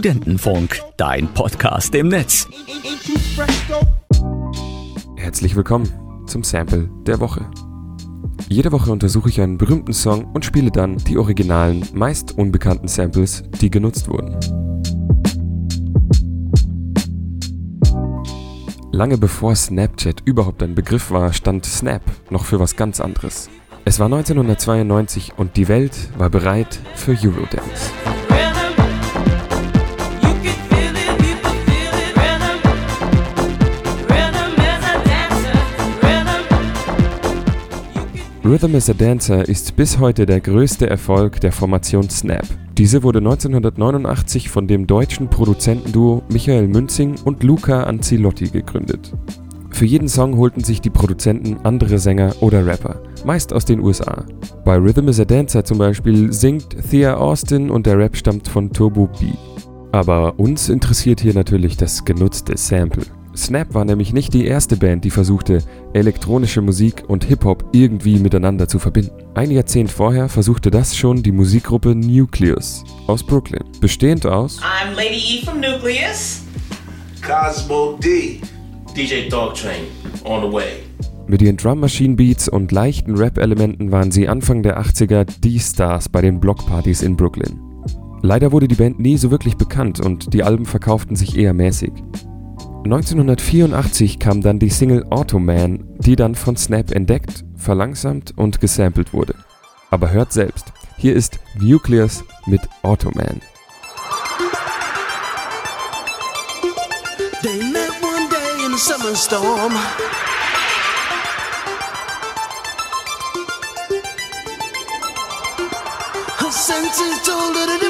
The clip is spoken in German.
Studentenfunk, dein Podcast im Netz. Herzlich willkommen zum Sample der Woche. Jede Woche untersuche ich einen berühmten Song und spiele dann die originalen, meist unbekannten Samples, die genutzt wurden. Lange bevor Snapchat überhaupt ein Begriff war, stand Snap noch für was ganz anderes. Es war 1992 und die Welt war bereit für Eurodance. Rhythm is a Dancer ist bis heute der größte Erfolg der Formation Snap. Diese wurde 1989 von dem deutschen Produzentenduo Michael Münzing und Luca Anzilotti gegründet. Für jeden Song holten sich die Produzenten andere Sänger oder Rapper, meist aus den USA. Bei Rhythm is a Dancer zum Beispiel singt Thea Austin und der Rap stammt von Turbo B. Aber uns interessiert hier natürlich das genutzte Sample. Snap war nämlich nicht die erste Band, die versuchte, elektronische Musik und Hip-Hop irgendwie miteinander zu verbinden. Ein Jahrzehnt vorher versuchte das schon die Musikgruppe Nucleus aus Brooklyn, bestehend aus I'm Lady E from Nucleus. Cosmo D. DJ Dog Train on the way. Mit ihren Drum Machine Beats und leichten Rap-Elementen waren sie Anfang der 80er die Stars bei den Blockpartys in Brooklyn. Leider wurde die Band nie so wirklich bekannt und die Alben verkauften sich eher mäßig. 1984 kam dann die Single Automan, die dann von Snap entdeckt, verlangsamt und gesampelt wurde. Aber hört selbst, hier ist Nucleus mit Automan. They met one day in a summer storm. Her senses told her wrong.